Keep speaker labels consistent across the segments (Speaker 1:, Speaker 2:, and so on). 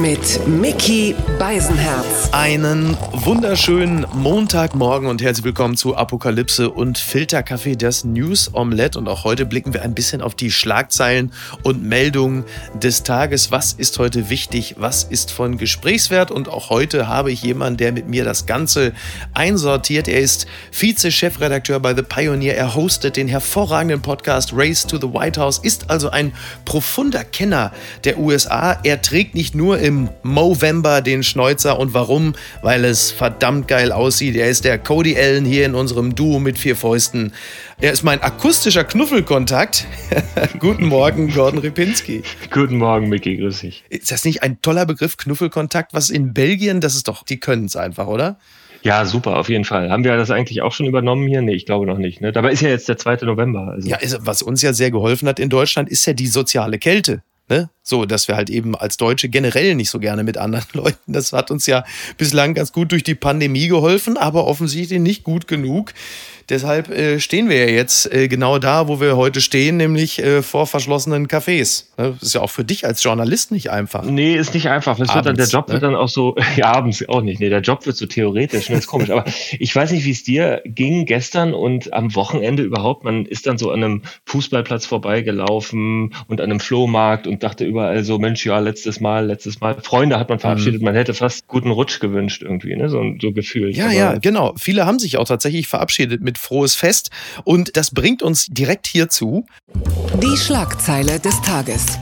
Speaker 1: mit Mickey Beisenherz.
Speaker 2: Einen wunderschönen Montagmorgen und herzlich willkommen zu Apokalypse und Filterkaffee, das News Omelette. Und auch heute blicken wir ein bisschen auf die Schlagzeilen und Meldungen des Tages. Was ist heute wichtig? Was ist von Gesprächswert? Und auch heute habe ich jemanden, der mit mir das Ganze einsortiert. Er ist Vize-Chefredakteur bei The Pioneer. Er hostet den hervorragenden Podcast Race to the White House, ist also ein profunder Kenner der USA. Er trägt nicht nur im Movember den Schnäuzer. Und warum? Weil es verdammt geil aussieht. Er ist der Cody Allen hier in unserem Duo mit vier Fäusten. Er ist mein akustischer Knuffelkontakt. Guten Morgen, Gordon Ripinski.
Speaker 3: Guten Morgen, Micky, grüß dich.
Speaker 2: Ist das nicht ein toller Begriff, Knuffelkontakt? Was in Belgien, das ist doch, die können es einfach, oder?
Speaker 3: Ja, super, auf jeden Fall. Haben wir das eigentlich auch schon übernommen hier? Nee, ich glaube noch nicht. Ne? Dabei ist ja jetzt der 2. November.
Speaker 2: Also. Ja, was uns ja sehr geholfen hat in Deutschland, ist ja die soziale Kälte. Ne? So, dass wir halt eben als Deutsche generell nicht so gerne mit anderen Leuten. Das hat uns ja bislang ganz gut durch die Pandemie geholfen, aber offensichtlich nicht gut genug. Deshalb äh, stehen wir ja jetzt äh, genau da, wo wir heute stehen, nämlich äh, vor verschlossenen Cafés. Ne? Das ist ja auch für dich als Journalist nicht einfach.
Speaker 3: Nee, ist nicht einfach. Das abends, wird dann, der Job ne? wird dann auch so, ja, abends auch nicht. Nee, der Job wird so theoretisch, das ist komisch. Aber ich weiß nicht, wie es dir ging gestern und am Wochenende überhaupt. Man ist dann so an einem Fußballplatz vorbeigelaufen und an einem Flohmarkt und dachte überall so, Mensch, ja, letztes Mal, letztes Mal. Freunde hat man verabschiedet, mhm. man hätte fast guten Rutsch gewünscht irgendwie, ne? so, so gefühlt.
Speaker 2: Ja, Aber ja, genau. Viele haben sich auch tatsächlich verabschiedet mit frohes Fest. Und das bringt uns direkt hierzu.
Speaker 1: Die Schlagzeile des Tages.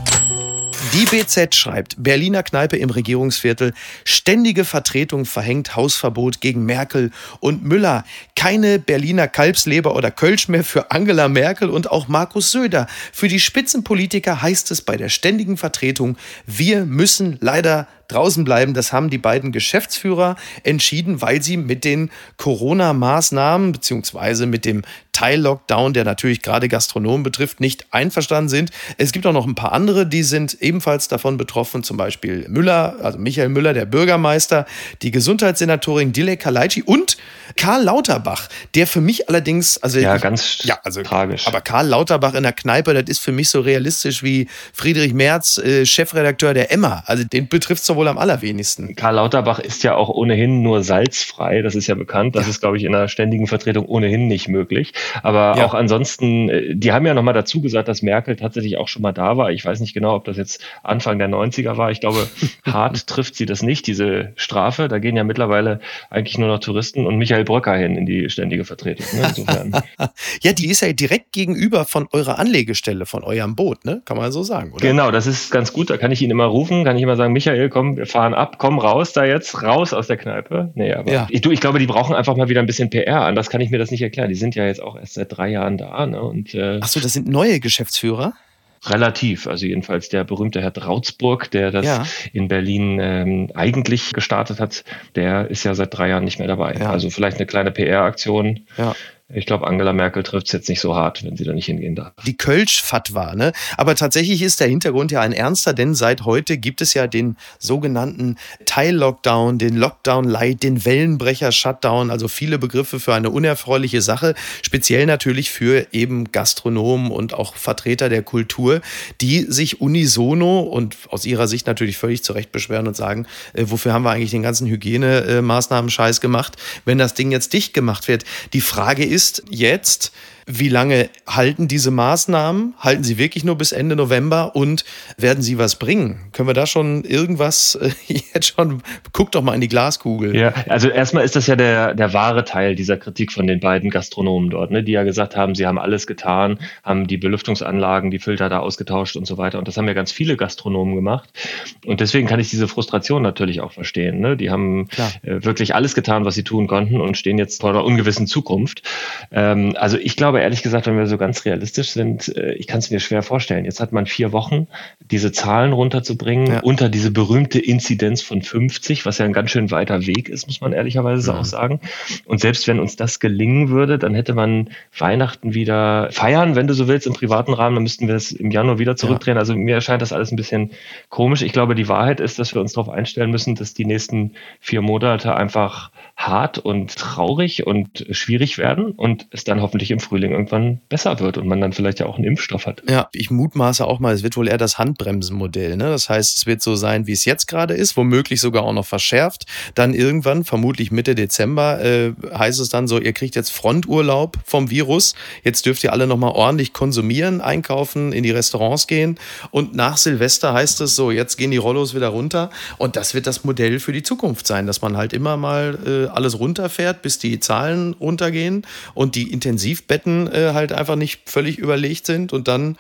Speaker 2: Die BZ schreibt, Berliner Kneipe im Regierungsviertel, ständige Vertretung verhängt Hausverbot gegen Merkel und Müller. Keine Berliner Kalbsleber oder Kölsch mehr für Angela Merkel und auch Markus Söder. Für die Spitzenpolitiker heißt es bei der ständigen Vertretung, wir müssen leider draußen bleiben. Das haben die beiden Geschäftsführer entschieden, weil sie mit den Corona-Maßnahmen beziehungsweise mit dem Teil-Lockdown, der natürlich gerade Gastronomen betrifft, nicht einverstanden sind. Es gibt auch noch ein paar andere, die sind ebenfalls davon betroffen, zum Beispiel Müller, also Michael Müller, der Bürgermeister, die Gesundheitssenatorin Dilek Kalaitschi und Karl Lauterbach, der für mich allerdings, also
Speaker 3: ja, ganz ja, also tragisch.
Speaker 2: Aber Karl Lauterbach in der Kneipe, das ist für mich so realistisch wie Friedrich Merz, äh, Chefredakteur der Emma. Also den betrifft es wohl am allerwenigsten.
Speaker 3: Karl Lauterbach ist ja auch ohnehin nur salzfrei, das ist ja bekannt. Das ja. ist, glaube ich, in einer ständigen Vertretung ohnehin nicht möglich. Aber ja. auch ansonsten, äh, die haben ja nochmal dazu gesagt, dass Merkel tatsächlich auch schon mal da war. Ich weiß nicht genau, ob das jetzt Anfang der 90er war. Ich glaube, hart trifft sie das nicht, diese Strafe. Da gehen ja mittlerweile eigentlich nur noch Touristen und Michael Bröcker hin in die ständige Vertretung. Ne? Insofern.
Speaker 2: ja, die ist ja direkt gegenüber von eurer Anlegestelle, von eurem Boot, ne? Kann man so sagen, oder?
Speaker 3: Genau, das ist ganz gut. Da kann ich ihn immer rufen, kann ich immer sagen, Michael, komm, wir fahren ab, komm raus da jetzt, raus aus der Kneipe. Nee, aber ja. ich, du, ich glaube, die brauchen einfach mal wieder ein bisschen PR. Anders kann ich mir das nicht erklären. Die sind ja jetzt auch erst seit drei Jahren da. Ne? Und,
Speaker 2: äh, Ach so, das sind neue Geschäftsführer?
Speaker 3: Relativ, also jedenfalls der berühmte Herr Trautsburg, der das ja. in Berlin ähm, eigentlich gestartet hat, der ist ja seit drei Jahren nicht mehr dabei. Ja. Also vielleicht eine kleine PR-Aktion. Ja. Ich glaube, Angela Merkel trifft es jetzt nicht so hart, wenn sie da nicht hingehen darf.
Speaker 2: Die Kölsch-Fatwa, ne? Aber tatsächlich ist der Hintergrund ja ein ernster, denn seit heute gibt es ja den sogenannten Teil-Lockdown, den Lockdown-Light, den Wellenbrecher-Shutdown, also viele Begriffe für eine unerfreuliche Sache, speziell natürlich für eben Gastronomen und auch Vertreter der Kultur, die sich unisono und aus ihrer Sicht natürlich völlig zu Recht beschweren und sagen, äh, wofür haben wir eigentlich den ganzen Hygienemaßnahmen-Scheiß gemacht, wenn das Ding jetzt dicht gemacht wird. Die Frage ist, ist jetzt, wie lange halten diese Maßnahmen? Halten sie wirklich nur bis Ende November und werden sie was bringen? Können wir da schon irgendwas äh, jetzt schon? Guck doch mal in die Glaskugel.
Speaker 3: Ja, also erstmal ist das ja der, der wahre Teil dieser Kritik von den beiden Gastronomen dort, ne, die ja gesagt haben, sie haben alles getan, haben die Belüftungsanlagen, die Filter da ausgetauscht und so weiter. Und das haben ja ganz viele Gastronomen gemacht. Und deswegen kann ich diese Frustration natürlich auch verstehen. Ne? Die haben äh, wirklich alles getan, was sie tun konnten und stehen jetzt vor einer ungewissen Zukunft. Ähm, also ich glaube, aber ehrlich gesagt, wenn wir so ganz realistisch sind, äh, ich kann es mir schwer vorstellen. Jetzt hat man vier Wochen, diese Zahlen runterzubringen ja. unter diese berühmte Inzidenz von 50, was ja ein ganz schön weiter Weg ist, muss man ehrlicherweise ja. auch sagen. Und selbst wenn uns das gelingen würde, dann hätte man Weihnachten wieder feiern, wenn du so willst, im privaten Rahmen, dann müssten wir es im Januar wieder zurückdrehen. Ja. Also mir erscheint das alles ein bisschen komisch. Ich glaube, die Wahrheit ist, dass wir uns darauf einstellen müssen, dass die nächsten vier Monate einfach hart und traurig und schwierig werden und es dann hoffentlich im Frühling Frühling irgendwann besser wird und man dann vielleicht ja auch einen Impfstoff hat.
Speaker 2: Ja, ich mutmaße auch mal, es wird wohl eher das Handbremsenmodell. Ne? Das heißt, es wird so sein, wie es jetzt gerade ist, womöglich sogar auch noch verschärft. Dann irgendwann, vermutlich Mitte Dezember, äh, heißt es dann so, ihr kriegt jetzt Fronturlaub vom Virus. Jetzt dürft ihr alle nochmal ordentlich konsumieren, einkaufen, in die Restaurants gehen. Und nach Silvester heißt es so, jetzt gehen die Rollos wieder runter. Und das wird das Modell für die Zukunft sein, dass man halt immer mal äh, alles runterfährt, bis die Zahlen runtergehen und die Intensivbetten äh, halt einfach nicht völlig überlegt sind und dann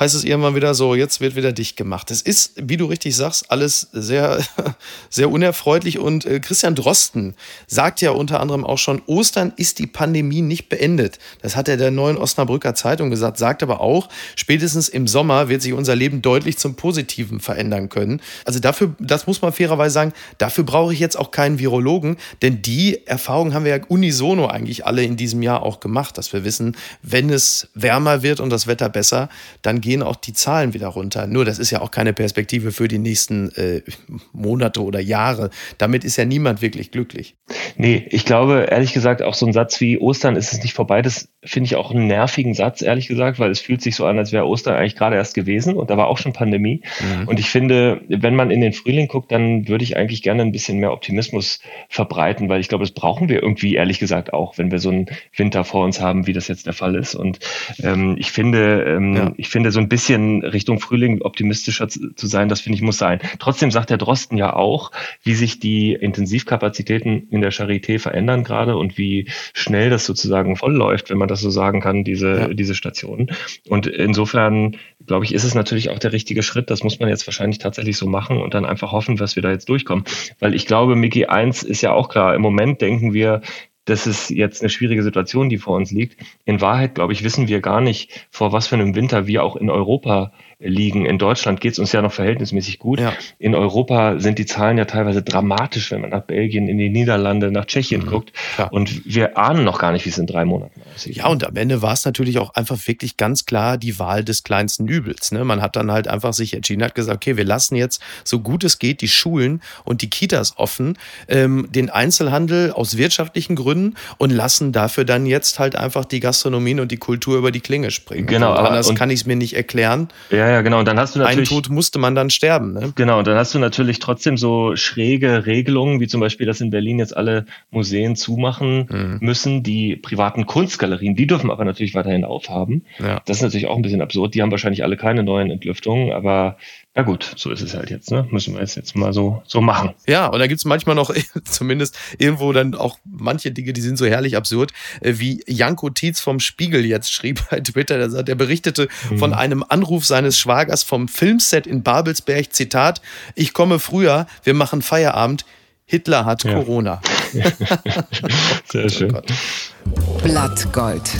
Speaker 2: heißt es irgendwann wieder so, jetzt wird wieder dicht gemacht. Es ist, wie du richtig sagst, alles sehr, sehr unerfreulich. Und äh, Christian Drosten sagt ja unter anderem auch schon, Ostern ist die Pandemie nicht beendet. Das hat er der neuen Osnabrücker Zeitung gesagt, sagt aber auch, spätestens im Sommer wird sich unser Leben deutlich zum Positiven verändern können. Also dafür, das muss man fairerweise sagen, dafür brauche ich jetzt auch keinen Virologen, denn die Erfahrung haben wir ja unisono eigentlich alle in diesem Jahr auch gemacht, dass wir wissen, wenn es wärmer wird und das Wetter besser, dann gehen auch die Zahlen wieder runter. Nur das ist ja auch keine Perspektive für die nächsten äh, Monate oder Jahre. Damit ist ja niemand wirklich glücklich.
Speaker 3: Nee, ich glaube, ehrlich gesagt, auch so ein Satz wie Ostern ist es nicht vorbei, das finde ich auch einen nervigen Satz, ehrlich gesagt, weil es fühlt sich so an, als wäre Ostern eigentlich gerade erst gewesen und da war auch schon Pandemie. Mhm. Und ich finde, wenn man in den Frühling guckt, dann würde ich eigentlich gerne ein bisschen mehr Optimismus verbreiten, weil ich glaube, das brauchen wir irgendwie, ehrlich gesagt, auch, wenn wir so einen Winter vor uns haben, wie das jetzt der Fall ist. Und ähm, ich finde, ähm, ja. ich finde, so ein bisschen Richtung Frühling optimistischer zu, zu sein, das finde ich muss sein. Trotzdem sagt der Drosten ja auch, wie sich die Intensivkapazitäten in der Charité verändern gerade und wie schnell das sozusagen vollläuft, wenn man das so sagen kann, diese, ja. diese Stationen. Und insofern, glaube ich, ist es natürlich auch der richtige Schritt. Das muss man jetzt wahrscheinlich tatsächlich so machen und dann einfach hoffen, dass wir da jetzt durchkommen. Weil ich glaube, Mickey 1 ist ja auch klar. Im Moment denken wir, das ist jetzt eine schwierige Situation, die vor uns liegt. In Wahrheit, glaube ich, wissen wir gar nicht, vor was für einem Winter wir auch in Europa liegen. In Deutschland geht es uns ja noch verhältnismäßig gut. Ja. In Europa sind die Zahlen ja teilweise dramatisch, wenn man nach Belgien, in die Niederlande, nach Tschechien mhm. guckt. Ja. Und wir ahnen noch gar nicht, wie es in drei Monaten aussieht.
Speaker 2: Ja, und am Ende war es natürlich auch einfach wirklich ganz klar die Wahl des kleinsten Übels. Ne? Man hat dann halt einfach sich entschieden, hat gesagt, okay, wir lassen jetzt so gut es geht die Schulen und die Kitas offen, ähm, den Einzelhandel aus wirtschaftlichen Gründen und lassen dafür dann jetzt halt einfach die Gastronomien und die Kultur über die Klinge springen.
Speaker 3: Genau.
Speaker 2: Aber anders kann ich es mir nicht erklären.
Speaker 3: Ja, ja, genau. Und dann hast du natürlich.
Speaker 2: Ein Tod musste man dann sterben, ne?
Speaker 3: Genau. Und dann hast du natürlich trotzdem so schräge Regelungen, wie zum Beispiel, dass in Berlin jetzt alle Museen zumachen mhm. müssen. Die privaten Kunstgalerien, die dürfen aber natürlich weiterhin aufhaben. Ja. Das ist natürlich auch ein bisschen absurd. Die haben wahrscheinlich alle keine neuen Entlüftungen, aber na gut, so ist es halt jetzt, ne? Müssen wir es jetzt mal so, so machen.
Speaker 2: Ja, und da gibt es manchmal noch, zumindest irgendwo dann auch manche Dinge, die sind so herrlich absurd, äh, wie Janko Tietz vom Spiegel jetzt schrieb bei Twitter, der, sagt, der berichtete mhm. von einem Anruf seines Schwagers vom Filmset in Babelsberg, Zitat, ich komme früher, wir machen Feierabend, Hitler hat ja. Corona.
Speaker 3: Sehr schön.
Speaker 1: Blattgold.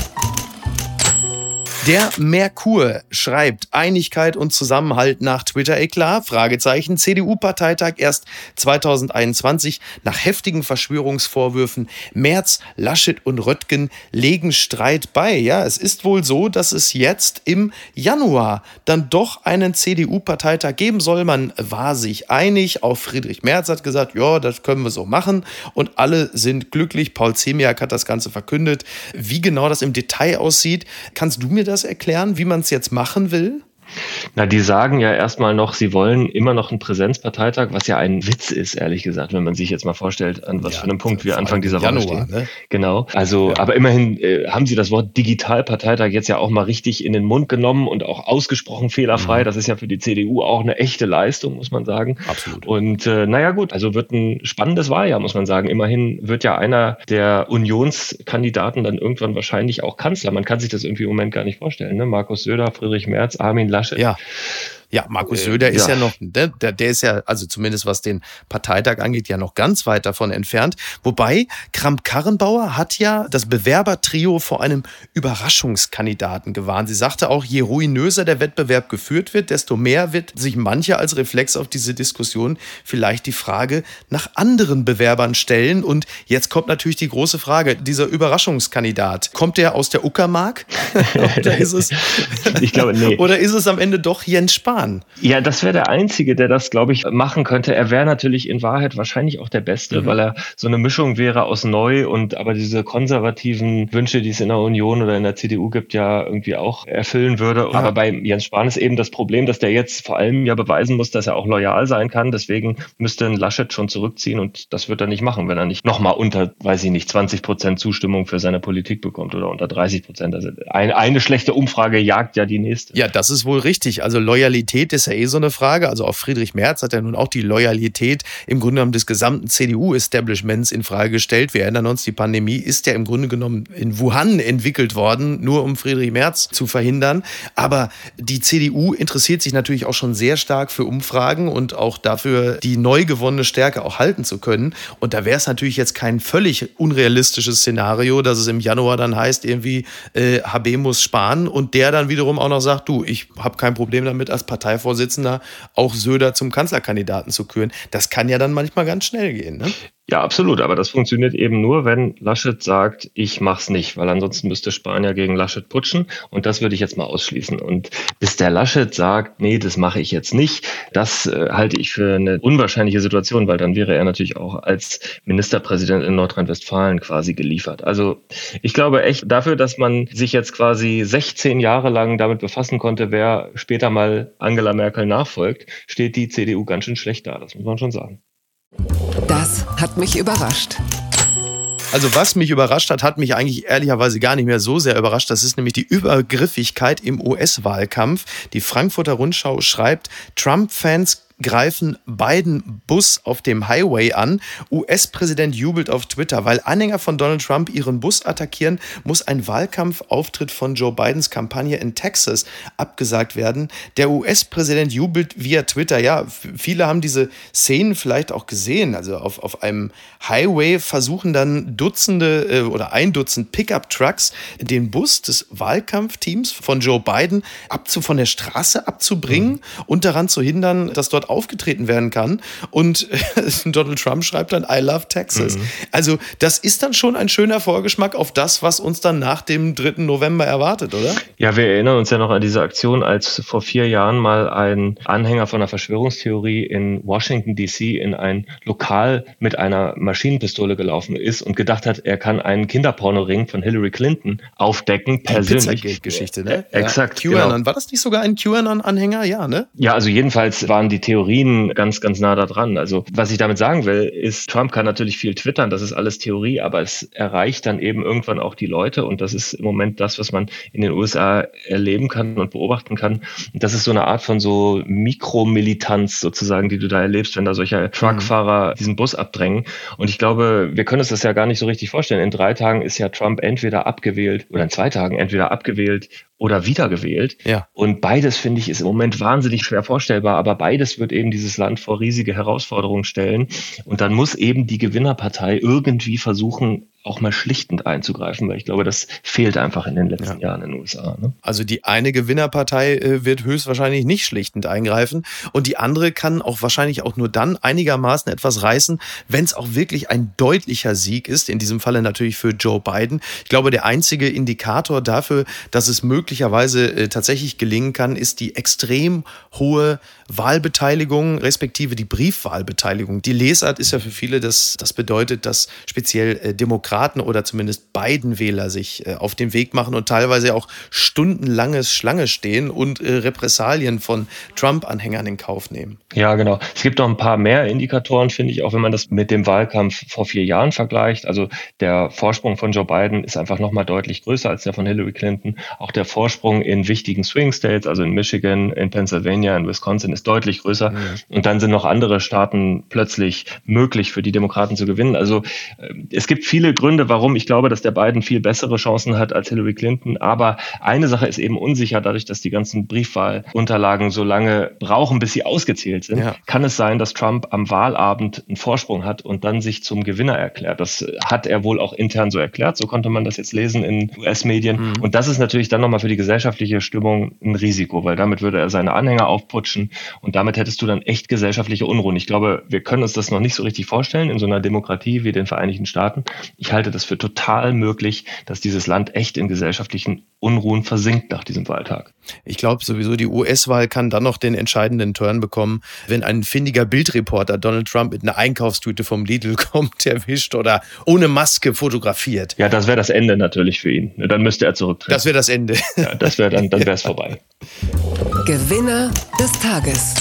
Speaker 2: Der Merkur schreibt Einigkeit und Zusammenhalt nach Twitter eklar. Fragezeichen. CDU-Parteitag erst 2021 nach heftigen Verschwörungsvorwürfen. Merz, Laschet und Röttgen legen Streit bei. Ja, es ist wohl so, dass es jetzt im Januar dann doch einen CDU-Parteitag geben soll. Man war sich einig. Auch Friedrich Merz hat gesagt, ja, das können wir so machen. Und alle sind glücklich. Paul Zemiak hat das Ganze verkündet. Wie genau das im Detail aussieht, kannst du mir das erklären, wie man es jetzt machen will?
Speaker 3: Na, die sagen ja erstmal noch, sie wollen immer noch einen Präsenzparteitag, was ja ein Witz ist, ehrlich gesagt, wenn man sich jetzt mal vorstellt, an was ja, für einem Punkt wir Anfang dieser Woche stehen. Ne? Genau. Also, ja. aber immerhin äh, haben sie das Wort Digitalparteitag jetzt ja auch mal richtig in den Mund genommen und auch ausgesprochen fehlerfrei. Mhm. Das ist ja für die CDU auch eine echte Leistung, muss man sagen.
Speaker 2: Absolut.
Speaker 3: Und äh, naja, gut, also wird ein spannendes Wahljahr, muss man sagen. Immerhin wird ja einer der Unionskandidaten dann irgendwann wahrscheinlich auch Kanzler. Man kann sich das irgendwie im Moment gar nicht vorstellen. Ne? Markus Söder, Friedrich Merz, Armin Laschet
Speaker 2: Laschet. Ja. Ja, Markus äh, Söder äh, ist ja. ja noch, der, der ist ja, also zumindest was den Parteitag angeht, ja noch ganz weit davon entfernt. Wobei Kramp-Karrenbauer hat ja das Bewerbertrio vor einem Überraschungskandidaten gewarnt. Sie sagte auch, je ruinöser der Wettbewerb geführt wird, desto mehr wird sich mancher als Reflex auf diese Diskussion vielleicht die Frage nach anderen Bewerbern stellen. Und jetzt kommt natürlich die große Frage, dieser Überraschungskandidat, kommt der aus der Uckermark? oder ist es,
Speaker 3: ich glaube, nee.
Speaker 2: Oder ist es am Ende doch Jens Spahn? Spahn.
Speaker 3: Ja, das wäre der Einzige, der das, glaube ich, machen könnte. Er wäre natürlich in Wahrheit wahrscheinlich auch der Beste, mhm. weil er so eine Mischung wäre aus neu und aber diese konservativen Wünsche, die es in der Union oder in der CDU gibt, ja irgendwie auch erfüllen würde. Ja. Aber bei Jens Spahn ist eben das Problem, dass der jetzt vor allem ja beweisen muss, dass er auch loyal sein kann. Deswegen müsste ein Laschet schon zurückziehen und das wird er nicht machen, wenn er nicht nochmal unter, weiß ich nicht, 20 Prozent Zustimmung für seine Politik bekommt oder unter 30 Prozent. Also eine, eine schlechte Umfrage jagt ja die nächste.
Speaker 2: Ja, das ist wohl richtig. Also Loyalität ist ja eh so eine Frage. Also auch Friedrich Merz hat ja nun auch die Loyalität im Grunde genommen des gesamten CDU-Establishments in Frage gestellt. Wir erinnern uns, die Pandemie ist ja im Grunde genommen in Wuhan entwickelt worden, nur um Friedrich Merz zu verhindern. Aber die CDU interessiert sich natürlich auch schon sehr stark für Umfragen und auch dafür, die neu gewonnene Stärke auch halten zu können. Und da wäre es natürlich jetzt kein völlig unrealistisches Szenario, dass es im Januar dann heißt, irgendwie äh, HB muss sparen und der dann wiederum auch noch sagt, du, ich habe kein Problem damit, als Parteivorsitzender auch Söder zum Kanzlerkandidaten zu küren. Das kann ja dann manchmal ganz schnell gehen. Ne?
Speaker 3: Ja, absolut. Aber das funktioniert eben nur, wenn Laschet sagt, ich mach's nicht, weil ansonsten müsste Spanier gegen Laschet putschen. Und das würde ich jetzt mal ausschließen. Und bis der Laschet sagt, nee, das mache ich jetzt nicht, das äh, halte ich für eine unwahrscheinliche Situation, weil dann wäre er natürlich auch als Ministerpräsident in Nordrhein-Westfalen quasi geliefert. Also ich glaube echt dafür, dass man sich jetzt quasi 16 Jahre lang damit befassen konnte, wer später mal Angela Merkel nachfolgt, steht die CDU ganz schön schlecht da. Das muss man schon sagen.
Speaker 1: Das hat mich überrascht.
Speaker 2: Also was mich überrascht hat, hat mich eigentlich ehrlicherweise gar nicht mehr so sehr überrascht. Das ist nämlich die Übergriffigkeit im US-Wahlkampf. Die Frankfurter Rundschau schreibt, Trump-Fans greifen Biden Bus auf dem Highway an. US-Präsident jubelt auf Twitter, weil Anhänger von Donald Trump ihren Bus attackieren, muss ein Wahlkampfauftritt von Joe Bidens Kampagne in Texas abgesagt werden. Der US-Präsident jubelt via Twitter. Ja, viele haben diese Szenen vielleicht auch gesehen. Also auf, auf einem Highway versuchen dann Dutzende äh, oder ein Dutzend Pickup-Trucks den Bus des Wahlkampfteams von Joe Biden abzu, von der Straße abzubringen mhm. und daran zu hindern, dass dort aufgetreten werden kann. Und Donald Trump schreibt dann I love Texas. Mhm. Also das ist dann schon ein schöner Vorgeschmack auf das, was uns dann nach dem 3. November erwartet, oder?
Speaker 3: Ja, wir erinnern uns ja noch an diese Aktion, als vor vier Jahren mal ein Anhänger von einer Verschwörungstheorie in Washington DC in ein Lokal mit einer Maschinenpistole gelaufen ist und gedacht hat, er kann einen Kinderpornoring von Hillary Clinton aufdecken, persönlich.
Speaker 2: Pizzagate-Geschichte, ne?
Speaker 3: Äh, exakt.
Speaker 2: Ja, QAnon. Genau. War das nicht sogar ein QAnon-Anhänger? Ja, ne?
Speaker 3: Ja, also jedenfalls waren die Theorien Theorien ganz, ganz nah da dran. Also was ich damit sagen will, ist, Trump kann natürlich viel twittern, das ist alles Theorie, aber es erreicht dann eben irgendwann auch die Leute und das ist im Moment das, was man in den USA erleben kann und beobachten kann. Und das ist so eine Art von so Mikromilitanz sozusagen, die du da erlebst, wenn da solche Truckfahrer diesen Bus abdrängen. Und ich glaube, wir können uns das ja gar nicht so richtig vorstellen. In drei Tagen ist ja Trump entweder abgewählt oder in zwei Tagen entweder abgewählt oder wiedergewählt. Ja. Und beides, finde ich, ist im Moment wahnsinnig schwer vorstellbar, aber beides wird eben dieses Land vor riesige Herausforderungen stellen. Und dann muss eben die Gewinnerpartei irgendwie versuchen, auch mal schlichtend einzugreifen, weil ich glaube, das fehlt einfach in den letzten ja. Jahren in den USA. Ne?
Speaker 2: Also die eine Gewinnerpartei äh, wird höchstwahrscheinlich nicht schlichtend eingreifen und die andere kann auch wahrscheinlich auch nur dann einigermaßen etwas reißen, wenn es auch wirklich ein deutlicher Sieg ist. In diesem Falle natürlich für Joe Biden. Ich glaube, der einzige Indikator dafür, dass es möglicherweise äh, tatsächlich gelingen kann, ist die extrem hohe Wahlbeteiligung, respektive die Briefwahlbeteiligung. Die Lesart ist ja für viele, das, das bedeutet, dass speziell äh, Demokraten oder zumindest beiden Wähler sich äh, auf den Weg machen und teilweise auch stundenlanges Schlange stehen und äh, Repressalien von Trump-Anhängern in Kauf nehmen.
Speaker 3: Ja, genau. Es gibt noch ein paar mehr Indikatoren, finde ich, auch wenn man das mit dem Wahlkampf vor vier Jahren vergleicht. Also der Vorsprung von Joe Biden ist einfach nochmal deutlich größer als der von Hillary Clinton. Auch der Vorsprung in wichtigen Swing States, also in Michigan, in Pennsylvania, in Wisconsin, ist deutlich größer. Mhm. Und dann sind noch andere Staaten plötzlich möglich für die Demokraten zu gewinnen. Also äh, es gibt viele Gründe, warum ich glaube, dass der Biden viel bessere Chancen hat als Hillary Clinton. Aber eine Sache ist eben unsicher, dadurch, dass die ganzen Briefwahlunterlagen so lange brauchen, bis sie ausgezählt sind, ja. kann es sein, dass Trump am Wahlabend einen Vorsprung hat und dann sich zum Gewinner erklärt. Das hat er wohl auch intern so erklärt. So konnte man das jetzt lesen in US-Medien. Mhm. Und das ist natürlich dann nochmal für die gesellschaftliche Stimmung ein Risiko, weil damit würde er seine Anhänger aufputschen und damit hättest du dann echt gesellschaftliche Unruhen. Ich glaube, wir können uns das noch nicht so richtig vorstellen in so einer Demokratie wie den Vereinigten Staaten. Ich ich halte das für total möglich, dass dieses Land echt in gesellschaftlichen Unruhen versinkt nach diesem Wahltag.
Speaker 2: Ich glaube sowieso, die US-Wahl kann dann noch den entscheidenden Turn bekommen, wenn ein findiger Bildreporter Donald Trump mit einer Einkaufstüte vom Lidl kommt, erwischt oder ohne Maske fotografiert.
Speaker 3: Ja, das wäre das Ende natürlich für ihn. Dann müsste er zurücktreten.
Speaker 2: Das wäre das Ende.
Speaker 3: Ja, das wäre dann, dann wäre es vorbei.
Speaker 1: Gewinner des Tages.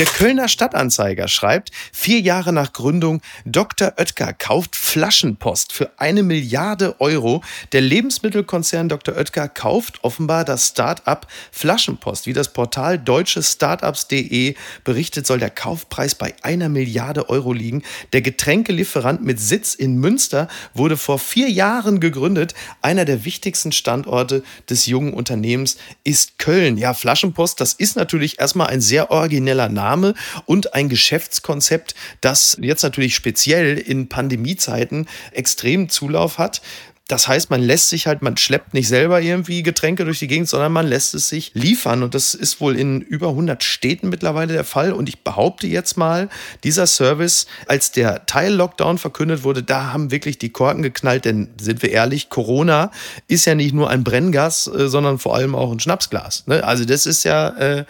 Speaker 2: Der Kölner Stadtanzeiger schreibt, vier Jahre nach Gründung, Dr. Oetker kauft Flaschenpost für eine Milliarde Euro. Der Lebensmittelkonzern Dr. Oetker kauft offenbar das Start-up Flaschenpost. Wie das Portal deutschestartups.de berichtet, soll der Kaufpreis bei einer Milliarde Euro liegen. Der Getränkelieferant mit Sitz in Münster wurde vor vier Jahren gegründet. Einer der wichtigsten Standorte des jungen Unternehmens ist Köln. Ja, Flaschenpost, das ist natürlich erstmal ein sehr origineller Name. Name und ein Geschäftskonzept, das jetzt natürlich speziell in Pandemiezeiten extrem Zulauf hat. Das heißt, man lässt sich halt, man schleppt nicht selber irgendwie Getränke durch die Gegend, sondern man lässt es sich liefern. Und das ist wohl in über 100 Städten mittlerweile der Fall. Und ich behaupte jetzt mal, dieser Service, als der Teil-Lockdown verkündet wurde, da haben wirklich die Korken geknallt. Denn sind wir ehrlich, Corona ist ja nicht nur ein Brenngas, äh, sondern vor allem auch ein Schnapsglas. Ne? Also das ist ja äh,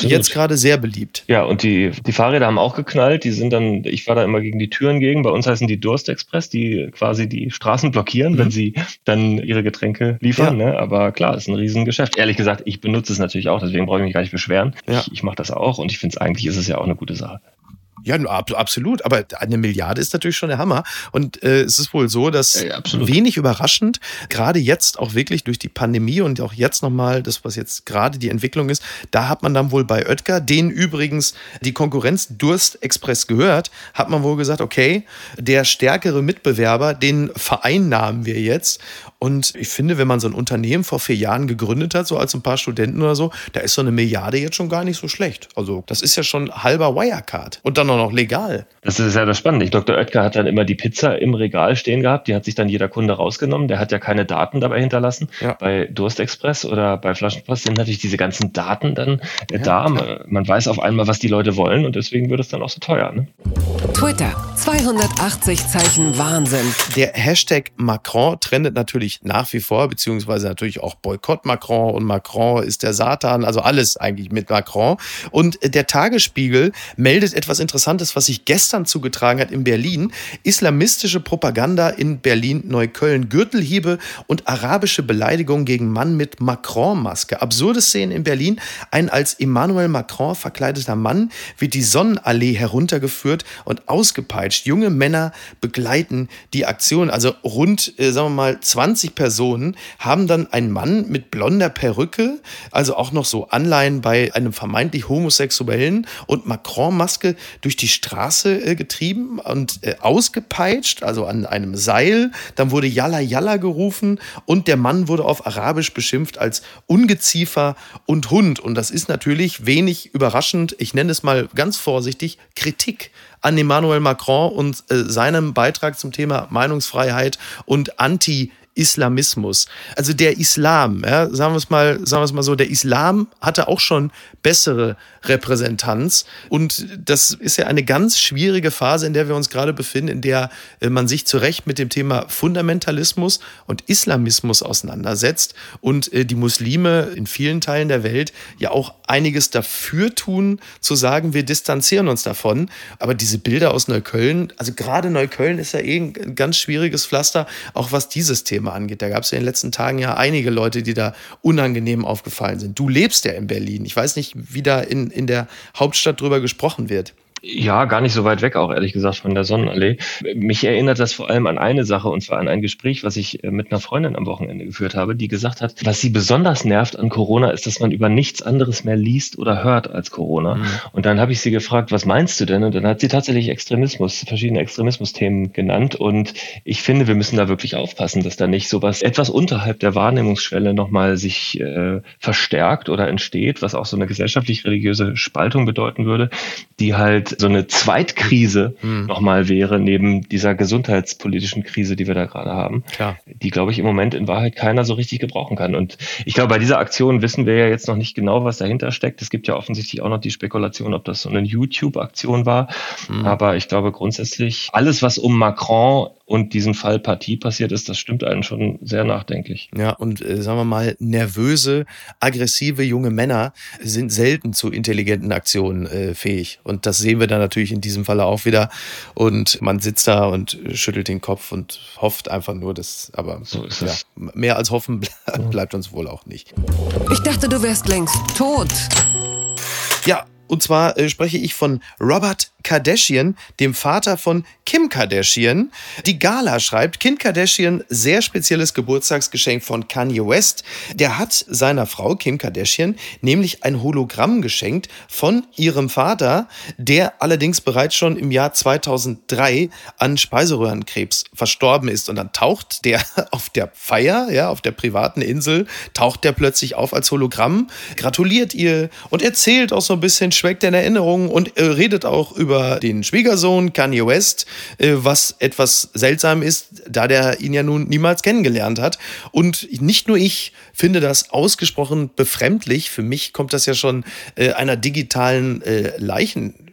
Speaker 2: jetzt gerade sehr beliebt.
Speaker 3: Ja, und die, die Fahrräder haben auch geknallt. Die sind dann, ich war da immer gegen die Türen gegen. Bei uns heißen die Durstexpress, die quasi die Straßen blockieren, mhm. wenn sie sie dann ihre Getränke liefern. Ja. Ne? Aber klar, ist ein Riesengeschäft. Ehrlich gesagt, ich benutze es natürlich auch, deswegen brauche ich mich gar nicht beschweren. Ja. Ich, ich mache das auch und ich finde es eigentlich ist es ja auch eine gute Sache.
Speaker 2: Ja, absolut. Aber eine Milliarde ist natürlich schon der Hammer. Und äh, es ist wohl so, dass ja, wenig überraschend, gerade jetzt auch wirklich durch die Pandemie und auch jetzt nochmal das, was jetzt gerade die Entwicklung ist, da hat man dann wohl bei Oetker, denen übrigens die Konkurrenz Durst Express gehört, hat man wohl gesagt, okay, der stärkere Mitbewerber, den vereinnahmen wir jetzt. Und ich finde, wenn man so ein Unternehmen vor vier Jahren gegründet hat, so als ein paar Studenten oder so, da ist so eine Milliarde jetzt schon gar nicht so schlecht. Also das ist ja schon halber Wirecard. Und dann auch noch legal.
Speaker 3: Das ist ja das Spannende. Dr. Oetker hat dann immer die Pizza im Regal stehen gehabt. Die hat sich dann jeder Kunde rausgenommen. Der hat ja keine Daten dabei hinterlassen. Ja. Bei Durstexpress oder bei Flaschenpost sind natürlich diese ganzen Daten dann ja, da. Klar. Man weiß auf einmal, was die Leute wollen und deswegen wird es dann auch so teuer. Ne?
Speaker 1: Twitter, 280 Zeichen Wahnsinn.
Speaker 2: Der Hashtag Macron trendet natürlich nach wie vor, beziehungsweise natürlich auch Boykott Macron und Macron ist der Satan, also alles eigentlich mit Macron. Und der Tagesspiegel meldet etwas Interessantes was sich gestern zugetragen hat in Berlin. Islamistische Propaganda in Berlin-Neukölln. Gürtelhiebe und arabische Beleidigungen gegen Mann mit Macron-Maske. Absurde Szenen in Berlin. Ein als Emmanuel Macron verkleideter Mann wird die Sonnenallee heruntergeführt und ausgepeitscht. Junge Männer begleiten die Aktion. Also rund, äh, sagen wir mal, 20 Personen haben dann einen Mann mit blonder Perücke, also auch noch so Anleihen bei einem vermeintlich Homosexuellen und Macron-Maske durch durch die Straße äh, getrieben und äh, ausgepeitscht, also an einem Seil. Dann wurde Yalla Yalla gerufen und der Mann wurde auf Arabisch beschimpft als Ungeziefer und Hund. Und das ist natürlich wenig überraschend. Ich nenne es mal ganz vorsichtig Kritik an Emmanuel Macron und äh, seinem Beitrag zum Thema Meinungsfreiheit und Anti- Islamismus. Also der Islam, ja, sagen wir es mal, sagen wir es mal so, der Islam hatte auch schon bessere Repräsentanz und das ist ja eine ganz schwierige Phase, in der wir uns gerade befinden, in der äh, man sich zu Recht mit dem Thema Fundamentalismus und Islamismus auseinandersetzt und äh, die Muslime in vielen Teilen der Welt ja auch einiges dafür tun, zu sagen, wir distanzieren uns davon. Aber diese Bilder aus Neukölln, also gerade Neukölln ist ja eh ein ganz schwieriges Pflaster, auch was dieses Thema Thema angeht. Da gab es ja in den letzten Tagen ja einige Leute, die da unangenehm aufgefallen sind. Du lebst ja in Berlin. Ich weiß nicht, wie da in, in der Hauptstadt drüber gesprochen wird.
Speaker 3: Ja, gar nicht so weit weg auch, ehrlich gesagt, von der Sonnenallee. Mich erinnert das vor allem an eine Sache, und zwar an ein Gespräch, was ich äh, mit einer Freundin am Wochenende geführt habe, die gesagt hat, was sie besonders nervt an Corona, ist, dass man über nichts anderes mehr liest oder hört als Corona. Mhm. Und dann habe ich sie gefragt, was meinst du denn? Und dann hat sie tatsächlich Extremismus, verschiedene Extremismusthemen genannt. Und ich finde, wir müssen da wirklich aufpassen, dass da nicht sowas etwas unterhalb der Wahrnehmungsschwelle nochmal sich äh, verstärkt oder entsteht, was auch so eine gesellschaftlich-religiöse Spaltung bedeuten würde, die halt so eine Zweitkrise hm. nochmal wäre, neben dieser gesundheitspolitischen Krise, die wir da gerade haben, Klar. die, glaube ich, im Moment in Wahrheit keiner so richtig gebrauchen kann. Und ich glaube, bei dieser Aktion wissen wir ja jetzt noch nicht genau, was dahinter steckt. Es gibt ja offensichtlich auch noch die Spekulation, ob das so eine YouTube-Aktion war. Hm. Aber ich glaube grundsätzlich, alles, was um Macron und diesen Fall Partie passiert ist, das stimmt einen schon sehr nachdenklich.
Speaker 2: Ja, und äh, sagen wir mal, nervöse, aggressive junge Männer sind selten zu intelligenten Aktionen äh, fähig. Und das sehen wir dann natürlich in diesem Falle auch wieder. Und man sitzt da und schüttelt den Kopf und hofft einfach nur, dass, aber so ist ja, mehr als hoffen bleibt uns wohl auch nicht.
Speaker 1: Ich dachte, du wärst längst tot.
Speaker 2: Ja, und zwar äh, spreche ich von Robert Kardashian, dem Vater von Kim Kardashian. Die Gala schreibt, Kim Kardashian, sehr spezielles Geburtstagsgeschenk von Kanye West. Der hat seiner Frau Kim Kardashian nämlich ein Hologramm geschenkt von ihrem Vater, der allerdings bereits schon im Jahr 2003 an Speiseröhrenkrebs verstorben ist. Und dann taucht der auf der Feier, ja, auf der privaten Insel, taucht der plötzlich auf als Hologramm, gratuliert ihr und erzählt auch so ein bisschen, schweckt in Erinnerungen und äh, redet auch über über den Schwiegersohn Kanye West, äh, was etwas seltsam ist, da der ihn ja nun niemals kennengelernt hat. Und nicht nur ich finde das ausgesprochen befremdlich. Für mich kommt das ja schon äh, einer digitalen äh,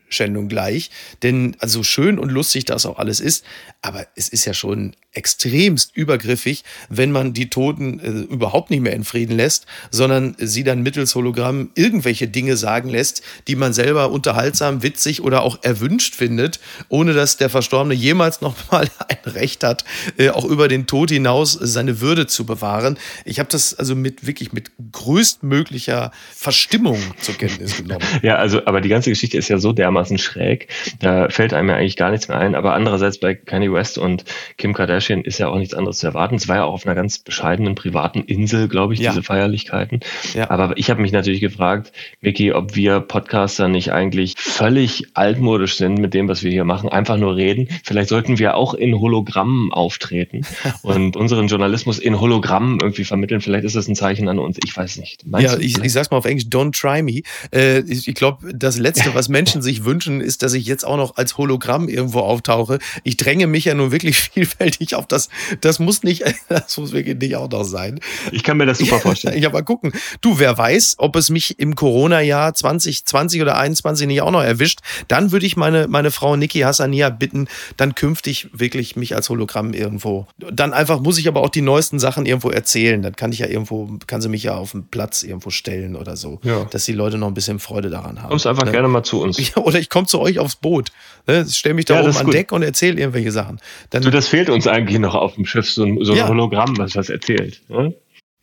Speaker 2: Leichenschändung gleich. Denn also schön und lustig das auch alles ist, aber es ist ja schon extremst übergriffig, wenn man die Toten äh, überhaupt nicht mehr in Frieden lässt, sondern sie dann mittels Hologramm irgendwelche Dinge sagen lässt, die man selber unterhaltsam, witzig oder auch erwünscht findet, ohne dass der Verstorbene jemals noch mal ein Recht hat, äh, auch über den Tod hinaus seine Würde zu bewahren. Ich habe das also mit wirklich mit größtmöglicher Verstimmung zur Kenntnis genommen.
Speaker 3: Ja, also aber die ganze Geschichte ist ja so dermaßen schräg, da fällt einem ja eigentlich gar nichts mehr ein. Aber andererseits bei Kanye West und Kim Kardashian Kardashian ist ja auch nichts anderes zu erwarten. Es war ja auch auf einer ganz bescheidenen privaten Insel, glaube ich, ja. diese Feierlichkeiten. Ja. Aber ich habe mich natürlich gefragt, Vicky, ob wir Podcaster nicht eigentlich völlig altmodisch sind mit dem, was wir hier machen, einfach nur reden. Vielleicht sollten wir auch in Hologrammen auftreten und unseren Journalismus in Hologrammen irgendwie vermitteln. Vielleicht ist das ein Zeichen an uns. Ich weiß nicht.
Speaker 2: Meinst ja, ich, ich sag's mal auf Englisch, don't try me. Äh, ich, ich glaube, das Letzte, was Menschen sich wünschen, ist, dass ich jetzt auch noch als Hologramm irgendwo auftauche. Ich dränge mich ja nun wirklich vielfältig auf das, das muss nicht, das muss wirklich nicht auch noch sein.
Speaker 3: Ich kann mir das super vorstellen.
Speaker 2: ja, mal gucken. Du, wer weiß, ob es mich im Corona-Jahr 2020 oder 2021 nicht auch noch erwischt, dann würde ich meine, meine Frau Niki Hassania bitten, dann künftig wirklich mich als Hologramm irgendwo. Dann einfach muss ich aber auch die neuesten Sachen irgendwo erzählen. Dann kann ich ja irgendwo, kann sie mich ja auf den Platz irgendwo stellen oder so. Ja. Dass die Leute noch ein bisschen Freude daran haben.
Speaker 3: Kommst einfach ne? gerne mal zu uns.
Speaker 2: Ja, oder ich komme zu euch aufs Boot. Ne? Stell mich da ja, oben an Deck und erzähle irgendwelche Sachen.
Speaker 3: Dann, du, das fehlt uns eigentlich noch auf dem Schiff, so ein, so ein ja. Hologramm, was was erzählt. Ne?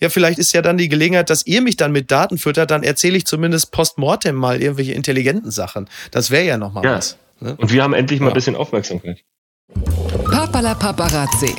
Speaker 2: Ja, vielleicht ist ja dann die Gelegenheit, dass ihr mich dann mit Daten füttert, dann erzähle ich zumindest postmortem mal irgendwelche intelligenten Sachen. Das wäre ja nochmal ja. was.
Speaker 3: Ne? Und wir haben endlich mal ja. ein bisschen Aufmerksamkeit.
Speaker 1: Papala Paparazzi.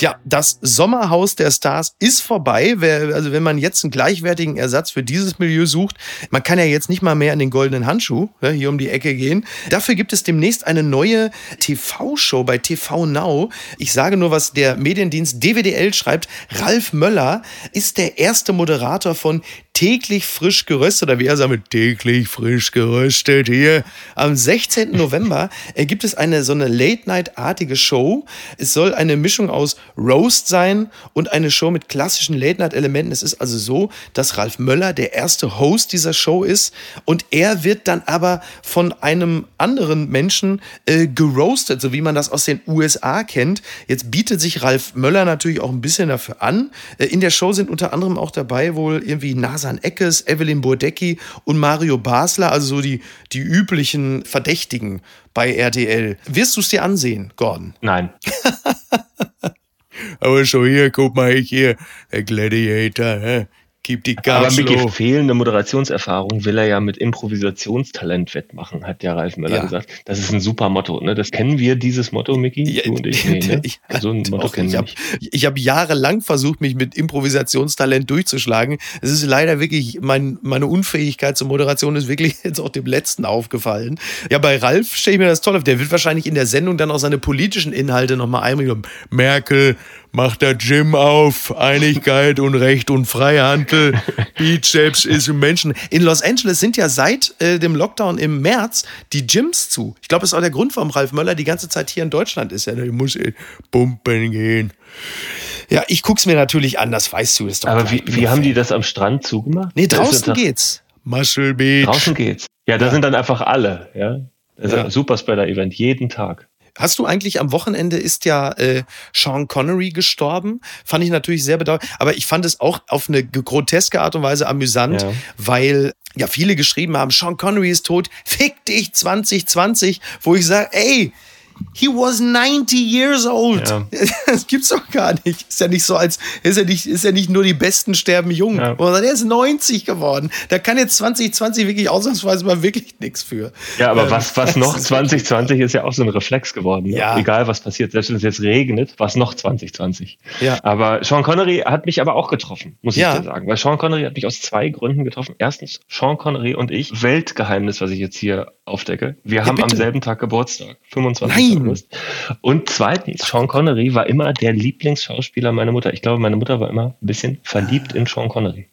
Speaker 2: Ja, das Sommerhaus der Stars ist vorbei. Also wenn man jetzt einen gleichwertigen Ersatz für dieses Milieu sucht, man kann ja jetzt nicht mal mehr an den goldenen Handschuh hier um die Ecke gehen. Dafür gibt es demnächst eine neue TV-Show bei TV Now. Ich sage nur, was der Mediendienst DWDL schreibt. Ralf Möller ist der erste Moderator von täglich frisch geröstet, oder wie er sagt, täglich frisch geröstet hier. Am 16. November gibt es eine so eine Late-Night-artige Show. Es soll eine Mischung aus Roast sein und eine Show mit klassischen Late-Night-Elementen. Es ist also so, dass Ralf Möller der erste Host dieser Show ist und er wird dann aber von einem anderen Menschen äh, geroastet, so wie man das aus den USA kennt. Jetzt bietet sich Ralf Möller natürlich auch ein bisschen dafür an. Äh, in der Show sind unter anderem auch dabei wohl irgendwie NASA Stefan Eckes, Evelyn Burdecki und Mario Basler, also so die, die üblichen Verdächtigen bei RTL. Wirst du es dir ansehen, Gordon?
Speaker 3: Nein.
Speaker 2: Aber schon hier, guck mal, ich hier, der Gladiator, hä? Keep die Gas
Speaker 3: Aber mit fehlende Moderationserfahrung will er ja mit Improvisationstalent wettmachen, hat ja Ralf Möller ja. gesagt. Das ist ein super Motto. Ne? Das kennen wir, dieses Motto, Micky? Ja, du und ich. Nee, ne?
Speaker 2: so ein Motto kennen wir. Ich habe jahrelang versucht, mich mit Improvisationstalent durchzuschlagen. Es ist leider wirklich, mein, meine Unfähigkeit zur Moderation ist wirklich jetzt auch dem Letzten aufgefallen. Ja, bei Ralf stelle ich mir das toll auf. Der wird wahrscheinlich in der Sendung dann auch seine politischen Inhalte nochmal einbringen. Merkel, macht der Gym auf, Einigkeit und Recht und Freihandel, Bizeps ist im Menschen. In Los Angeles sind ja seit äh, dem Lockdown im März die Gyms zu. Ich glaube, das ist auch der Grund, warum Ralf Möller die ganze Zeit hier in Deutschland ist. Ja, ich muss pumpen gehen. Ja, ich guck's mir natürlich an, das weißt du.
Speaker 3: Ist doch Aber wie, wie haben die das am Strand zugemacht?
Speaker 2: Nee, draußen geht's. Muscle Beach.
Speaker 3: Draußen geht's. Ja, da ja. sind dann einfach alle, ja. Das ja. ist ein Superspreader-Event jeden Tag.
Speaker 2: Hast du eigentlich am Wochenende ist ja äh, Sean Connery gestorben? Fand ich natürlich sehr bedauerlich. Aber ich fand es auch auf eine groteske Art und Weise amüsant, ja. weil ja viele geschrieben haben, Sean Connery ist tot, fick dich 2020, wo ich sage, ey, He was 90 years old. Ja. Das gibt's doch gar nicht. Ist ja nicht so, als ist ja nicht, ist ja nicht nur die Besten sterben jung. Ja. Der ist 90 geworden. Da kann jetzt 2020 wirklich ausnahmsweise mal wirklich nichts für.
Speaker 3: Ja, aber ähm, was, was noch 2020 ist ja auch so ein Reflex geworden. Ne? Ja. Egal was passiert, selbst wenn es jetzt regnet, was noch 2020. Ja. Aber Sean Connery hat mich aber auch getroffen, muss ich dir sagen. Weil Sean Connery hat mich aus zwei Gründen getroffen. Erstens, Sean Connery und ich, Weltgeheimnis, was ich jetzt hier aufdecke. Wir haben bitte. am selben Tag Geburtstag, 25. Nein. August. Und zweitens, Sean Connery war immer der Lieblingsschauspieler meiner Mutter. Ich glaube, meine Mutter war immer ein bisschen verliebt in Sean Connery.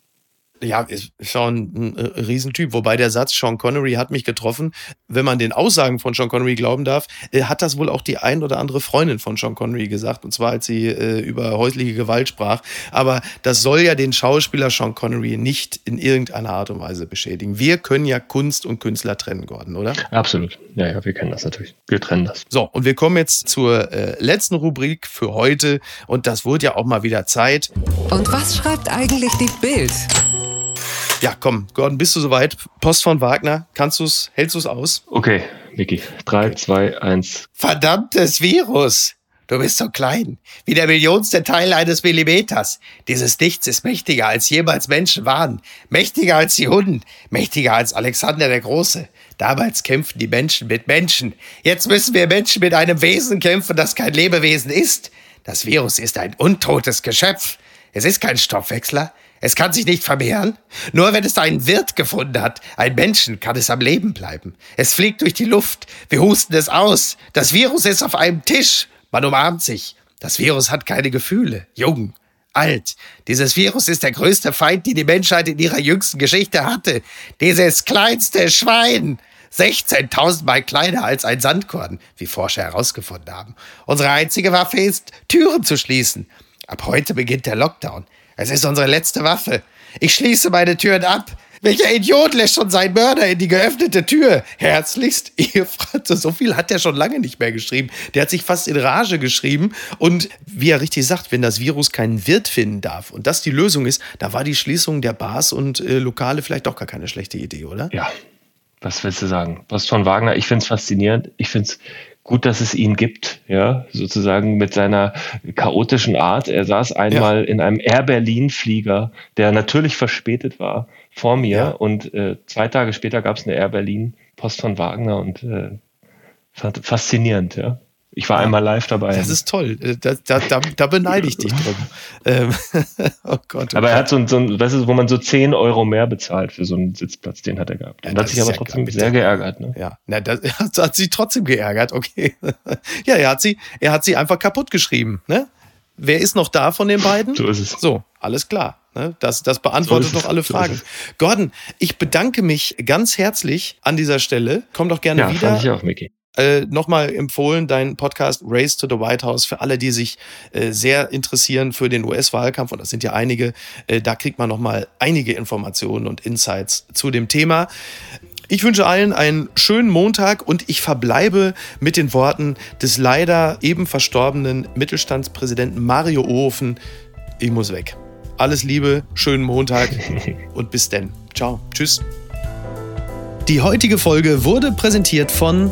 Speaker 2: Ja, ist schon ein äh, Riesentyp. Wobei der Satz, Sean Connery hat mich getroffen, wenn man den Aussagen von Sean Connery glauben darf, äh, hat das wohl auch die ein oder andere Freundin von Sean Connery gesagt. Und zwar, als sie äh, über häusliche Gewalt sprach. Aber das soll ja den Schauspieler Sean Connery nicht in irgendeiner Art und Weise beschädigen. Wir können ja Kunst und Künstler trennen, Gordon, oder?
Speaker 3: Absolut. Ja, ja, wir kennen das natürlich. Wir trennen das.
Speaker 2: So, und wir kommen jetzt zur äh, letzten Rubrik für heute. Und das wurde ja auch mal wieder Zeit.
Speaker 1: Und was schreibt eigentlich die Bild?
Speaker 2: Ja, komm, Gordon, bist du soweit? Post von Wagner, kannst du's, hältst du es aus?
Speaker 3: Okay, Vicky. 3, 2, 1.
Speaker 4: Verdammtes Virus! Du bist so klein, wie der millionste Teil eines Millimeters. Dieses Nichts ist mächtiger als jemals Menschen waren. Mächtiger als die Hunden, mächtiger als Alexander der Große. Damals kämpften die Menschen mit Menschen. Jetzt müssen wir Menschen mit einem Wesen kämpfen, das kein Lebewesen ist. Das Virus ist ein untotes Geschöpf. Es ist kein Stoffwechsler. Es kann sich nicht vermehren. Nur wenn es einen Wirt gefunden hat, ein Menschen, kann es am Leben bleiben. Es fliegt durch die Luft. Wir husten es aus. Das Virus ist auf einem Tisch. Man umarmt sich. Das Virus hat keine Gefühle. Jung, alt. Dieses Virus ist der größte Feind, den die Menschheit in ihrer jüngsten Geschichte hatte. Dieses kleinste Schwein. 16.000 Mal kleiner als ein Sandkorn, wie Forscher herausgefunden haben. Unsere einzige Waffe ist, Türen zu schließen. Ab heute beginnt der Lockdown. Es ist unsere letzte Waffe. Ich schließe meine Türen ab. Welcher Idiot lässt schon seinen Mörder in die geöffnete Tür? Herzlichst, ihr Franz, so viel hat er schon lange nicht mehr geschrieben. Der hat sich fast in Rage geschrieben. Und wie er richtig sagt, wenn das Virus keinen Wirt finden darf und das die Lösung ist, da war die Schließung der Bars und äh, Lokale vielleicht doch gar keine schlechte Idee, oder?
Speaker 3: Ja. Was willst du sagen? Was von Wagner? Ich finde es faszinierend. Ich finde es gut, dass es ihn gibt, ja, sozusagen mit seiner chaotischen Art. Er saß einmal ja. in einem Air Berlin Flieger, der natürlich verspätet war, vor mir ja. und äh, zwei Tage später gab es eine Air Berlin Post von Wagner und äh, faszinierend, ja. Ich war ja, einmal live dabei.
Speaker 2: Das ist toll. Äh, da, da, da, da beneide ich dich drum. Ähm,
Speaker 3: oh Gott. Oh aber er hat so ein, so ein, weißt du, wo man so 10 Euro mehr bezahlt für so einen Sitzplatz, den hat er gehabt. Und ja, hat sich aber trotzdem klar, sehr geärgert. Ne?
Speaker 2: Ja, Na, das hat sie trotzdem geärgert, okay. ja, er hat sie, er hat sie einfach kaputt geschrieben. Ne? Wer ist noch da von den beiden?
Speaker 3: So ist es.
Speaker 2: So, alles klar. Ne? Das, das beantwortet so noch alle Fragen. So Gordon, ich bedanke mich ganz herzlich an dieser Stelle. Komm doch gerne ja, wieder. Fand
Speaker 3: ich auch, Mickey
Speaker 2: äh, nochmal empfohlen, dein Podcast Race to the White House für alle, die sich äh, sehr interessieren für den US-Wahlkampf, und das sind ja einige, äh, da kriegt man nochmal einige Informationen und Insights zu dem Thema. Ich wünsche allen einen schönen Montag und ich verbleibe mit den Worten des leider eben verstorbenen Mittelstandspräsidenten Mario Ohofen. Ich muss weg. Alles Liebe, schönen Montag und bis denn. Ciao. Tschüss. Die heutige Folge wurde präsentiert von